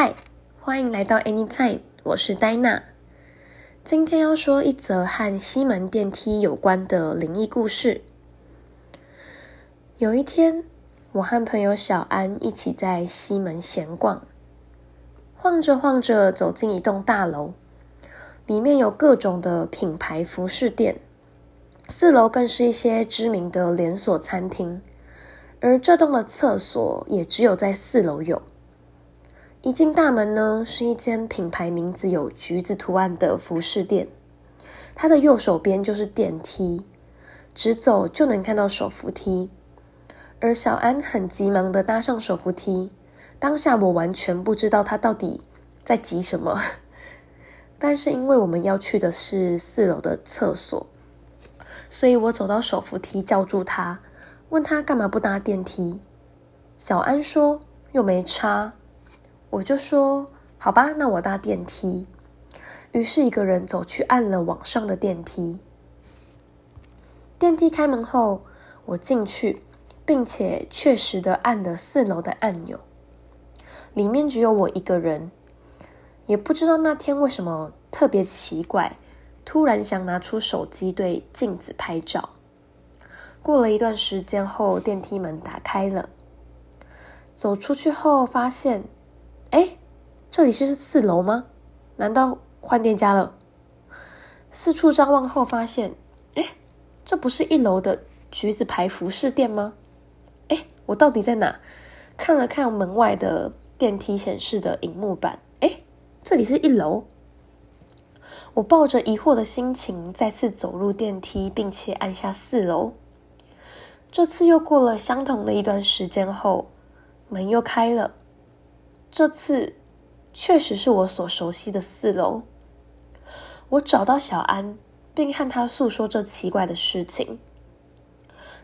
嗨，欢迎来到 Anytime，我是戴娜。今天要说一则和西门电梯有关的灵异故事。有一天，我和朋友小安一起在西门闲逛，晃着晃着走进一栋大楼，里面有各种的品牌服饰店，四楼更是一些知名的连锁餐厅，而这栋的厕所也只有在四楼有。一进大门呢，是一间品牌名字有橘子图案的服饰店。它的右手边就是电梯，直走就能看到手扶梯。而小安很急忙的搭上手扶梯，当下我完全不知道他到底在急什么。但是因为我们要去的是四楼的厕所，所以我走到手扶梯叫住他，问他干嘛不搭电梯。小安说又没差。我就说好吧，那我搭电梯。于是一个人走去按了往上的电梯。电梯开门后，我进去，并且确实的按了四楼的按钮。里面只有我一个人，也不知道那天为什么特别奇怪，突然想拿出手机对镜子拍照。过了一段时间后，电梯门打开了，走出去后发现。哎，这里是四楼吗？难道换店家了？四处张望后发现，哎，这不是一楼的橘子牌服饰店吗？哎，我到底在哪？看了看门外的电梯显示的荧幕板，哎，这里是一楼。我抱着疑惑的心情再次走入电梯，并且按下四楼。这次又过了相同的一段时间后，门又开了。这次确实是我所熟悉的四楼。我找到小安，并和他诉说这奇怪的事情。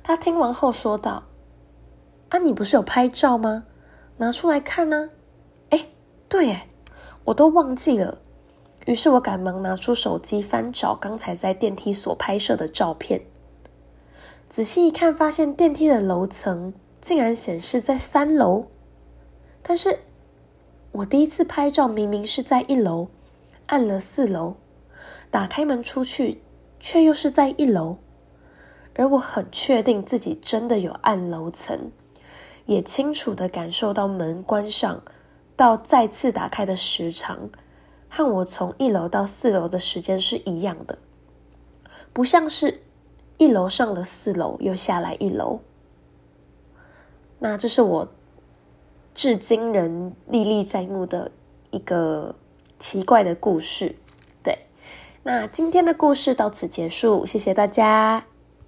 他听完后说道：“啊，你不是有拍照吗？拿出来看呢。”哎，对，哎，我都忘记了。于是我赶忙拿出手机翻找刚才在电梯所拍摄的照片。仔细一看，发现电梯的楼层竟然显示在三楼，但是。我第一次拍照明明是在一楼，按了四楼，打开门出去，却又是在一楼，而我很确定自己真的有按楼层，也清楚的感受到门关上到再次打开的时长，和我从一楼到四楼的时间是一样的，不像是一楼上了四楼又下来一楼。那这是我。至今仍历历在目的一个奇怪的故事，对。那今天的故事到此结束，谢谢大家。